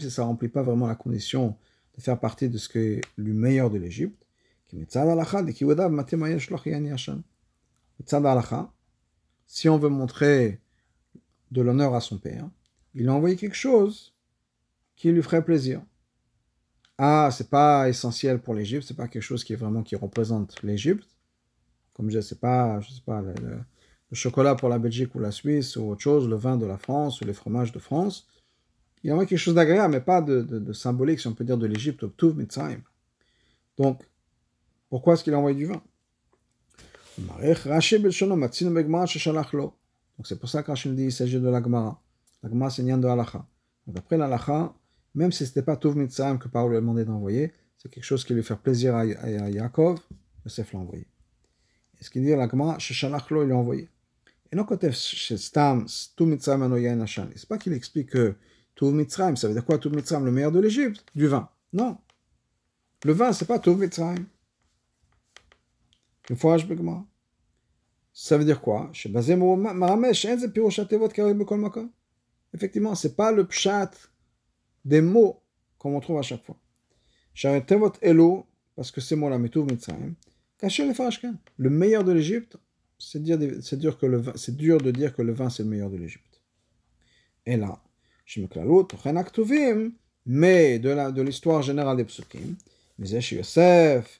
si ça ne remplit pas vraiment la condition de faire partie de ce qui est le meilleur de l'Égypte. Si on veut montrer de l'honneur à son père, il a envoyé quelque chose qui lui ferait plaisir ah, c'est pas essentiel pour l'Égypte, c'est pas quelque chose qui est vraiment qui représente l'Égypte. Comme je c'est pas, je sais pas, le, chocolat pour la Belgique ou la Suisse ou autre chose, le vin de la France ou les fromages de France. Il a quelque chose d'agréable, mais pas de, symbolique, si on peut dire, de l'Égypte, Mitzrayim. Donc, pourquoi est-ce qu'il a envoyé du vin? Donc c'est pour ça qu'Hachim dit qu'il s'agit de la Gemara. La Gemara, c'est de Halacha. Donc après l'Halacha, même si ce n'était pas Tov Mitzrayim que Paul lui a demandé d'envoyer, c'est quelque chose qui lui fait plaisir à, Yaakov, Yosef l'a envoyé. Et ce qu'il dit la Gemara, Sheshalachlo, il l'a envoyé. Et non, quand Stam, Tov Mitzrayim Anoyen Hashan, c'est pas qu'il explique que Tov Mitzrayim, ça veut dire quoi Tov Mitzrayim, le meilleur de l'Égypte Du vin. Non. Le vin, c'est pas Tov Mitzrayim. Une fois, je Ça veut dire quoi? Effectivement, c'est pas le pshat des mots comme on trouve à chaque fois. Sharetevot Elo, parce que c'est moi la Metouv Mitzrayim, caché les Farashkan. Le meilleur de l'Égypte, c'est dur, le dur de dire que le vin c'est le meilleur de l'Égypte. Et là, je me clalout, mais de, la, de l'histoire générale des psukim, Mais Yosef.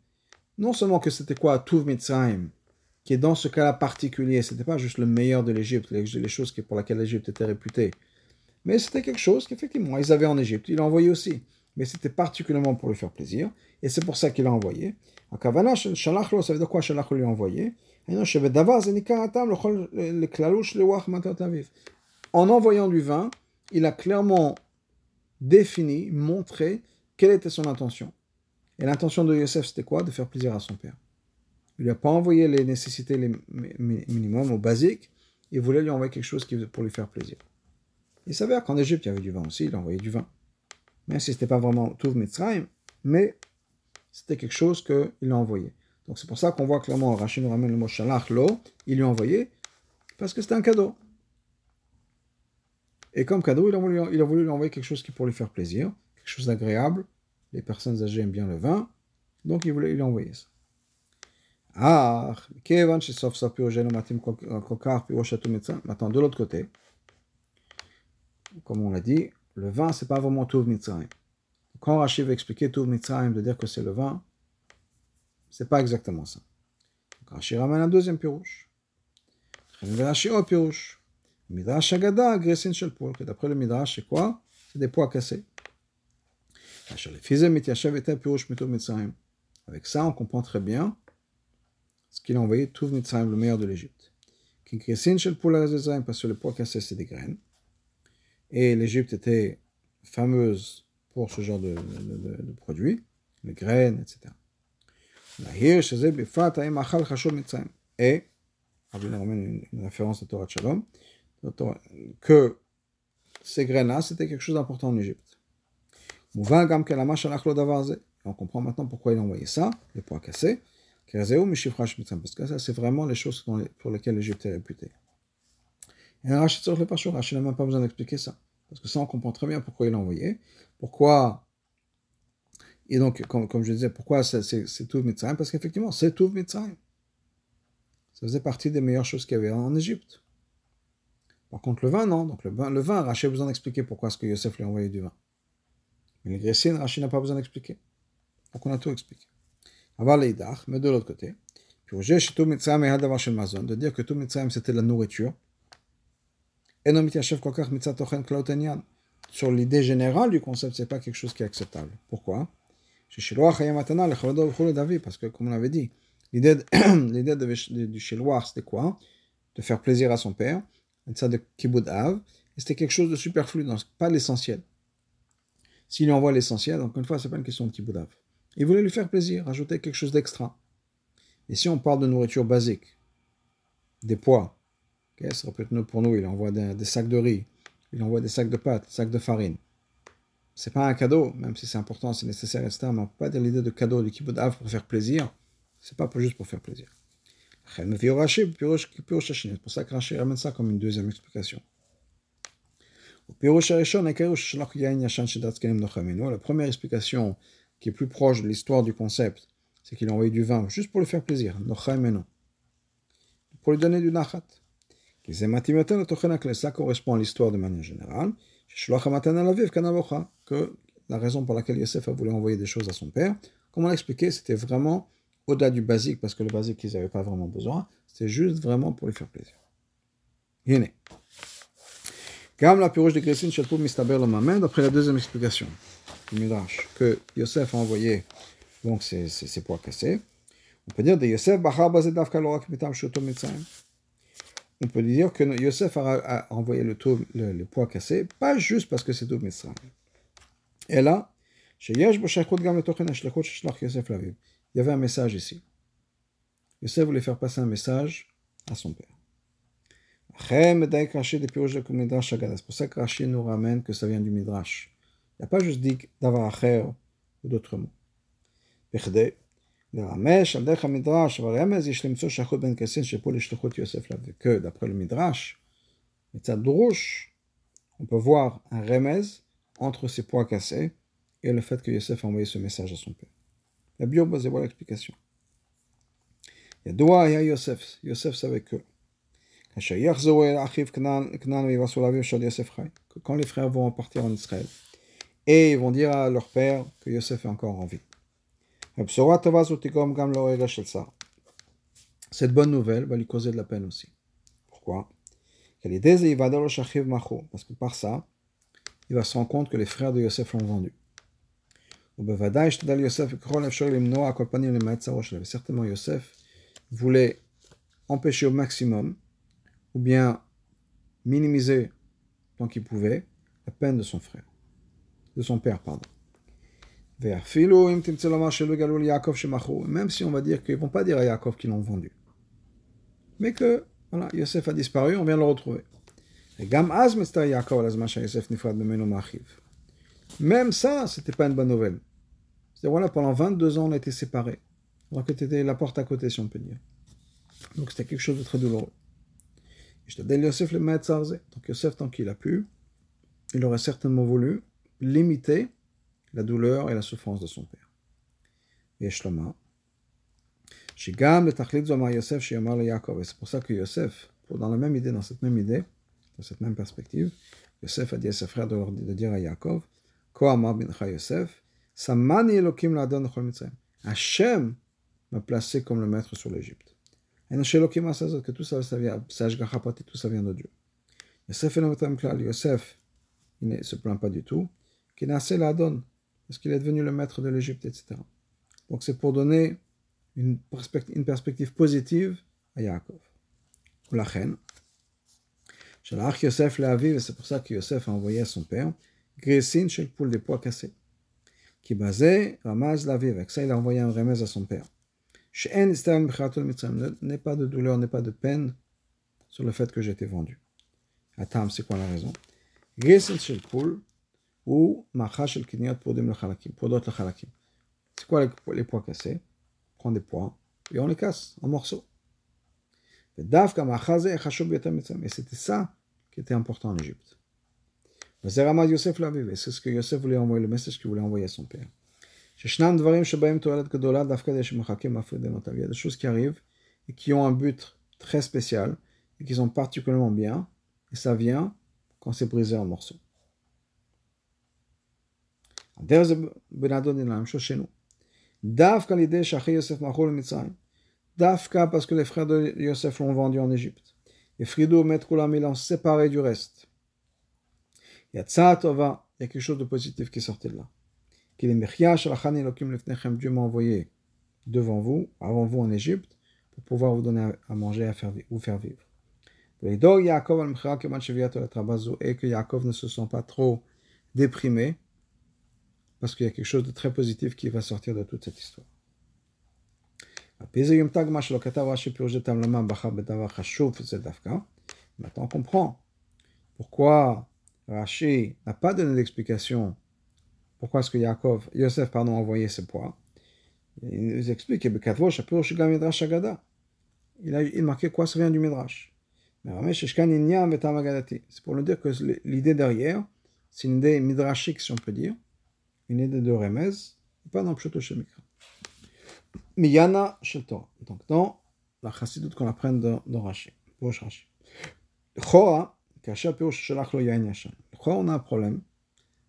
non seulement que c'était quoi Tuv Mitzrayim, qui est dans ce cas-là particulier, c'était pas juste le meilleur de l'Égypte, les, choses pour lesquelles l'Égypte était réputée, mais c'était quelque chose qu'effectivement ils avaient en Égypte, il l'a envoyé aussi, mais c'était particulièrement pour lui faire plaisir, et c'est pour ça qu'il l'a envoyé. En envoyant du vin, il a clairement défini, montré quelle était son intention. Et l'intention de Yosef, c'était quoi? De faire plaisir à son père. Il lui a pas envoyé les nécessités les minimum, au basique. Il voulait lui envoyer quelque chose pour lui faire plaisir. Il savait qu'en Égypte, il y avait du vin aussi. Il a envoyé du vin. Même si ce n'était pas vraiment tout Mitzrayim, mais c'était quelque chose qu'il a envoyé. Donc c'est pour ça qu'on voit clairement, Rachid nous ramène le mot Shalach Lo, il lui a envoyé, parce que c'était un cadeau. Et comme cadeau, il a, voulu, il a voulu lui envoyer quelque chose qui pour lui faire plaisir, quelque chose d'agréable, les personnes âgées aiment bien le vin, donc il voulait lui envoyer ça. Maintenant, de l'autre côté, comme on l'a dit, le vin, c'est pas vraiment tout Mitzrayim. Quand Rachid va expliquer tout Mitzrayim, de dire que c'est le vin, c'est pas exactement ça. Rachid ramène un deuxième pirouche. Rachid au pirouche. Midrash Agada, Gresin Shel Que d'après le Midrash, c'est quoi? C'est des pois cassés. Avec ça, on comprend très bien ce qu'il a envoyé tout Mitzrayim, le meilleur de l'Égypte. Parce que le poids cassé, c'est des graines. Et l'Égypte était fameuse pour ce genre de, de, de, de produits, les graines, etc. Et, une, une référence de Torah Shalom, que ces graines-là, c'était quelque chose d'important en Égypte. On comprend maintenant pourquoi il a envoyé ça, les poids cassés. Parce que ça, c'est vraiment les choses pour lesquelles l'Égypte est réputée. Et Rachid sur le Pachou, Rachid n'a même pas besoin d'expliquer ça. Parce que ça, on comprend très bien pourquoi il l'a envoyé. Pourquoi. Et donc, comme, je disais, pourquoi c'est tout Mitzrayim? Parce qu'effectivement, c'est tout Mitzrayim. Ça faisait partie des meilleures choses qu'il y avait en Égypte. Par contre, le vin, non. Donc, le vin, le vin Rachid a besoin d'expliquer pourquoi est-ce que Yosef lui a envoyé du vin. Mais les Gressines, Rachid n'a pas besoin d'expliquer. Donc on a tout expliqué. Avoir les mais de l'autre côté, de dire que tout Mitzrayim c'était la nourriture. Et non Sur l'idée générale du concept, c'est pas quelque chose qui est acceptable. Pourquoi? Parce que, comme on l'avait dit, l'idée du Sheloach, c'était quoi? De faire plaisir à son père, et c'était quelque chose de superflu, pas l'essentiel. S'il lui envoie l'essentiel, encore une fois, ce n'est pas une question de petit Il voulait lui faire plaisir, rajouter quelque chose d'extra. Et si on parle de nourriture basique, des pois, okay, ça peut être pour nous, il envoie des, sacs de riz, il envoie des sacs de pâtes, des sacs de farine. C'est pas un cadeau, même si c'est important, c'est nécessaire, etc. Mais on ne peut pas dire l'idée de cadeau, de kibbutz pour faire plaisir. C'est pas juste pour faire plaisir. C'est pour ça que Rashi ramène ça comme une deuxième explication. La première explication qui est plus proche de l'histoire du concept, c'est qu'il a envoyé du vin juste pour lui faire plaisir, pour lui donner du nachat. Ça correspond à l'histoire de manière générale. Que la raison pour laquelle Yosef a voulu envoyer des choses à son père, comme on l'a expliqué, c'était vraiment au-delà du basique, parce que le basique, ils n'avaient pas vraiment besoin. C'était juste vraiment pour lui faire plaisir. Yéné. Gam la pirouche de Gressin Shelpou Mistaber le Mamen, d'après la deuxième explication du Midrash, que Yosef a envoyé donc ces, ces, ces poids cassés. On peut dire de Yosef Kalorak Mitam Shoto. On peut dire que Yosef a, a envoyé le, taux, le, le, poids cassé, pas juste parce que c'est tout Mitzrayim. Et là. Il y avait un message ici. Yosef voulait faire passer un message à son père. C'est pour ça que Rashi nous ramène que ça vient du Midrash. Il n'y a pas juste dit d'avoir ou d'autres mots. Ben que d'après le Midrash, on peut voir un remez entre ses poids cassés et le fait que Yosef a envoyé ce message à son père. La bio, c'est voilà l'explication. Yosef. Yosef savait que. Que quand les frères vont partir en Israël, et ils vont dire à leur père que Yosef est encore en vie. Cette bonne nouvelle va lui causer de la peine aussi. Pourquoi? Parce que par ça, il va se rendre compte que les frères de Yosef l'ont vendu. Certainement, Yosef voulait empêcher au maximum ou bien minimiser tant qu'il pouvait, la peine de son frère, de son père, pardon. Même si on va dire qu'ils ne vont pas dire à Yaakov qu'ils l'ont vendu. Mais que, voilà, Yosef a disparu, on vient le retrouver. Même ça, c'était pas une bonne nouvelle. C'est voilà, pendant 22 ans, on a été séparés. Alors que c'était la porte à côté, si on peut dire. Donc c'était quelque chose de très douloureux. Donc Yosef, tant qu'il a pu, il aurait certainement voulu limiter la douleur et la souffrance de son père. Et Shigam le Tachlit Zomar Yosef le Yaakov. C'est pour ça que Yosef, dans la même idée, dans cette même idée, dans cette même perspective, Yosef a dit à ses frères de, dire à Yaakov, Ko Amar bincha Yosef, Samani. Hachem m'a placé comme le maître sur l'Égypte. Et non, chez Elokim que tout ça, ça vient, tout ça vient de Dieu. Yosef Yosef, il ne se plaint pas du tout, qu'il n'a assez l'Adon, parce qu'il est devenu le maître de l'Égypte, etc. Donc c'est pour donner une, perspective, positive à Yaakov. La reine. Yosef l'a et c'est pour ça que Yosef a envoyé à son père Grésin chez le poule des pois cassés. Qui basait Ramaz la Avec ça, il a envoyé un remède à son père. N'est pas de douleur, n'est pas de peine sur le fait que j'ai été vendu. Atam, c'est quoi la raison? Ou pour d'autres chalakim. C'est quoi les, pois cassés? On prend des pois et on les casse en morceaux. Et c'était ça qui était important en Égypte. C'est ce que Yosef voulait envoyer, le message qu'il voulait envoyer à son père. Il y a des choses qui arrivent et qui ont un but très spécial et qui sont particulièrement bien, et ça vient quand c'est brisé en morceaux. Dafka l'idée Yosef Dafka parce que les frères de Yosef l'ont vendu en Égypte. Et Frido Metkoulam, ils l'ont séparé du reste. Il y a il y a quelque chose de positif qui sortait de là. Dieu m'a envoyé devant vous, avant vous en Égypte, pour pouvoir vous donner à manger, à faire, vous faire vivre. Et que Yaakov ne se sent pas trop déprimé, parce qu'il y a quelque chose de très positif qui va sortir de toute cette histoire. Maintenant, on comprend pourquoi Rashi n'a pas donné d'explication pourquoi est-ce que Yaakov, Yosef pardon, a envoyé ce poids? Il nous explique il a il marqué quoi ça vient du Midrash? C'est pour nous dire que l'idée derrière, c'est une idée midrashique si on peut dire, une idée de Remez, pas dans Pshoto Shemikra. Miyana Shetor. Donc dans la chassidoute qu'on apprend dans, dans Rashi, Rosh Rashi. Chora, Kasha Pirosh Shalach Lo Yain Yashan. Chora, on a un problème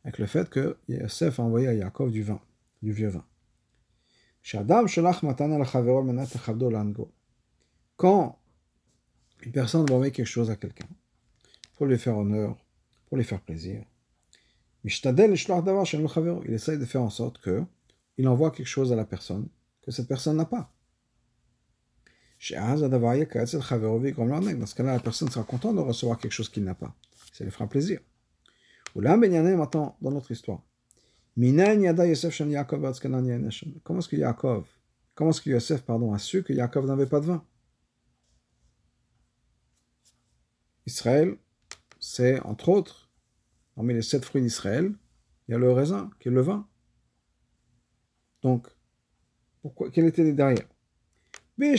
avec le fait que Yosef a envoyé à Yaakov du vin, du vieux vin. Quand une personne va envoyer quelque chose à quelqu'un, pour lui faire honneur, pour lui faire plaisir, il essaye de faire en sorte que il envoie quelque chose à la personne que cette personne n'a pas. Dans ce cas-là, la personne sera contente de recevoir quelque chose qu'il n'a pas. Ça lui fera plaisir. Maintenant, dans notre histoire. Comment est-ce que Yaakov, comment est-ce que Yosef pardon, a su que Yaakov n'avait pas de vin? Israël, c'est entre autres Parmi les sept fruits d'Israël, il y a le raisin, qui est le vin. Donc, Pourquoi, quel était derrière? Il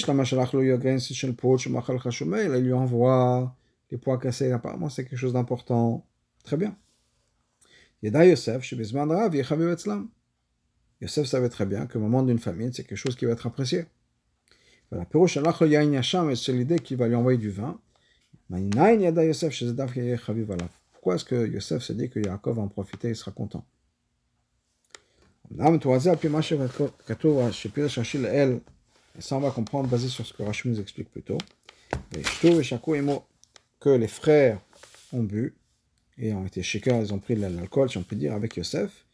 lui envoie les poids cassés, apparemment c'est quelque chose d'important. Très bien. Yosef savait très bien que le moment d'une famine, c'est quelque chose qui va être apprécié. Voilà. C'est l'idée qu'il va lui envoyer du vin. Pourquoi est-ce que Yosef se dit que Yaakov va en profiter et sera content? Et ça, on va comprendre basé sur ce que Rachel nous explique plus tôt. Que les frères ont bu et ont été shakers, ils ont pris l'alcool, si on peut dire, avec Yosef.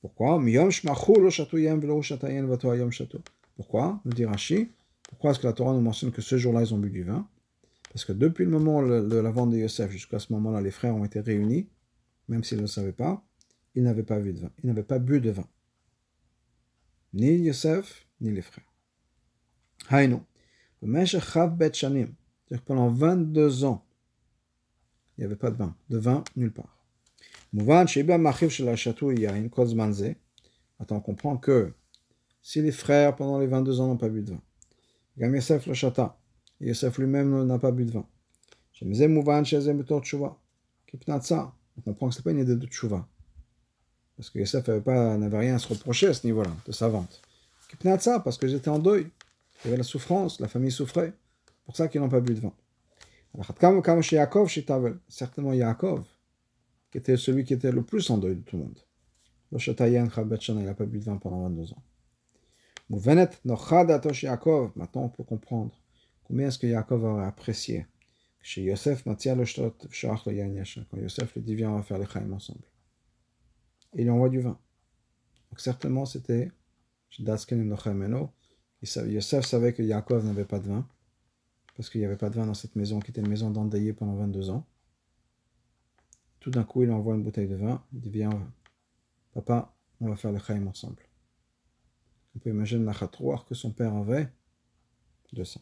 Pourquoi? Pourquoi? Nous dit Rashi. Pourquoi est-ce que la Torah nous mentionne que ce jour-là, ils ont bu du vin? Parce que depuis le moment de la vente de Yosef jusqu'à ce moment-là, les frères ont été réunis, même s'ils ne le savaient pas, ils n'avaient pas bu de vin. Ils n'avaient pas bu de vin. Ni Yosef, ni les frères. Haïno. Pendant 22 ans, il n'y avait pas de vin. De vin, nulle part. Attends, on comprend que si les frères, pendant les 22 ans, n'ont pas bu de vin, Gam Yosef le chata, Yosef lui-même n'a pas bu de vin. On comprend que ce n'est pas une idée de tchouva. Parce que Yosef n'avait rien à se reprocher à ce niveau-là, de sa vente. Parce que j'étais en deuil. Il y avait la souffrance, la famille souffrait. Pour ça qu'ils n'ont pas bu de vin. Certainement Yaakov, qui était celui qui était le plus en deuil de tout le monde. Il n'a pas bu de vin pendant 22 ans. Maintenant, on peut comprendre combien est-ce que Yaakov aurait apprécié chez Yosef, quand Yosef lui dit viens, on va faire les chaim ensemble. Et il envoie du vin. Donc certainement, c'était Yosef savait que Yaakov n'avait pas de vin, parce qu'il n'y avait pas de vin dans cette maison qui était une maison d'endaillé pendant 22 ans. Tout d'un coup, il envoie une bouteille de vin, il dit Viens, papa, on va faire le chaim ensemble. On peut imaginer la chatrouar que son père avait de ça.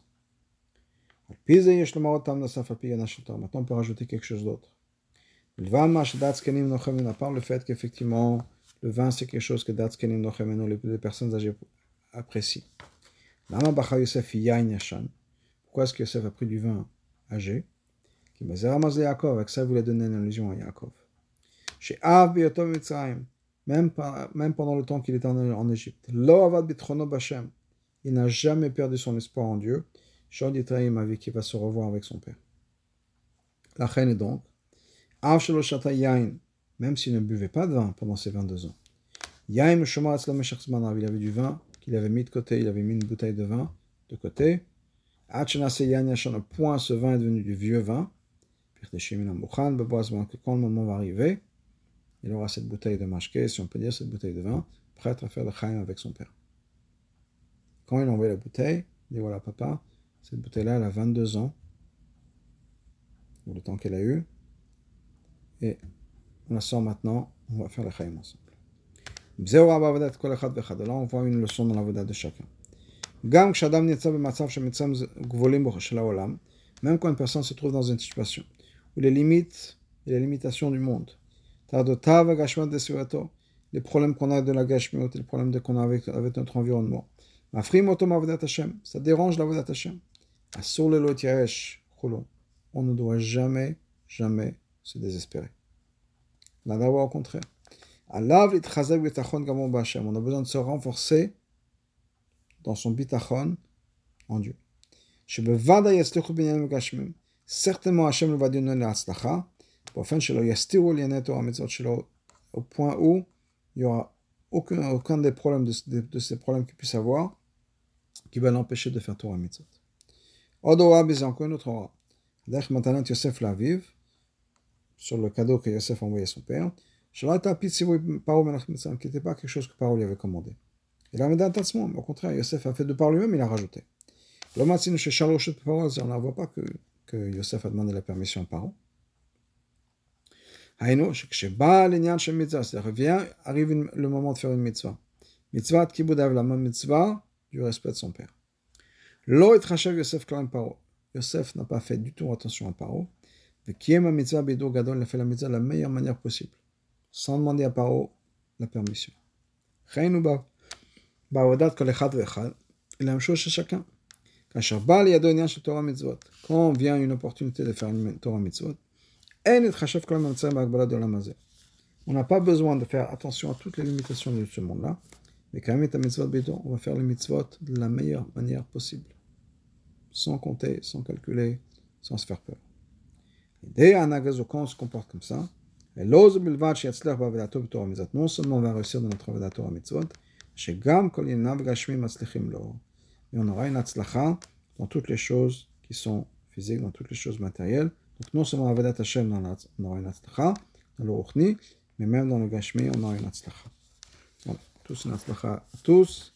Maintenant, on peut rajouter quelque chose d'autre. À part le fait qu'effectivement, le vin, c'est quelque chose que les personnes âgées apprécient. Pourquoi est-ce que Yosef a pris du vin âgé Avec ça, il voulait donner une allusion à Yaakov. Chez Av même, même pendant le temps qu'il était en Égypte. Il n'a jamais perdu son espoir en Dieu. Shod Yitraim qui va se revoir avec son père. La reine est donc, même s'il ne buvait pas de vin pendant ses 22 ans. Il avait du vin qu'il avait mis de côté, il avait mis une bouteille de vin de côté. Point, ce vin est devenu du vieux vin. Quand le moment va arriver, il aura cette bouteille de mashke, si on peut dire cette bouteille de vin, prête à faire le chaim avec son père. Quand il envoie la bouteille, il dit voilà papa, cette bouteille-là, elle a 22 ans, ou le temps qu'elle a eu, et on la sort maintenant, on va faire le chaim ensemble. Là, on voit une leçon dans la voda de chacun. Même quand une personne se trouve dans une situation où les limites et les limitations du monde, les problèmes qu'on a de la gashmiot, les problèmes qu'on a avec, avec notre environnement, ça dérange la voda Hashem. On ne doit jamais, jamais se désespérer. D'abord, au contraire. On a besoin de se renforcer dans son bitachon en Dieu. Certainement, Hachem va donner la tzlacha, au point où il n'y aura aucun, aucun des problèmes de, de, de ces problèmes qu'il puisse avoir qui va l'empêcher de faire Torah Mitzvot. Odoa, mais encore une autre aura. Dech Matanat Yosef la vive, sur le cadeau que Yosef a envoyé à son père qui n'était pas quelque chose que Paro lui avait commandé. Il a mis Au contraire, Yosef a fait de par lui-même, il a rajouté. Le chez Charles on ne voit pas que, que Yosef a demandé la permission aux parents. C'est-à-dire, vient, arrive le moment de faire une mitzvah. Mitzvah de Kibudav, la même mitzvah du respect de son père. Lo et Rachav Yosef Klaim Paro. Yosef n'a pas fait du tout attention à Paro. Mais qui aime la mitzvah, Bédo Gadol, il a fait la mitzvah de la meilleure manière possible, sans demander à Paro la permission. Rien. La même chose chez chacun. Quand vient une opportunité de faire une Torah mitzvot, on n'a pas besoin de faire attention à toutes les limitations de ce monde-là, mais quand même, on va faire le mitzvot de la meilleure manière possible, sans compter, sans calculer, sans se faire peur. L'idée à quand on se comporte comme ça, non seulement on va réussir dans notre Torah mitzvot, Shegam kol gashmim aslechim lo. Et on aura une atzlacha dans toutes les choses qui sont physiques, dans toutes les choses matérielles. Donc non seulement Avadat Hashem dans la, on aura une atzlacha, dans le mais même dans le Gashmi, on aura une atzlacha. Voilà, tous une atzlacha à tous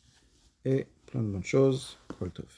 et plein de bonnes choses. Kol tov.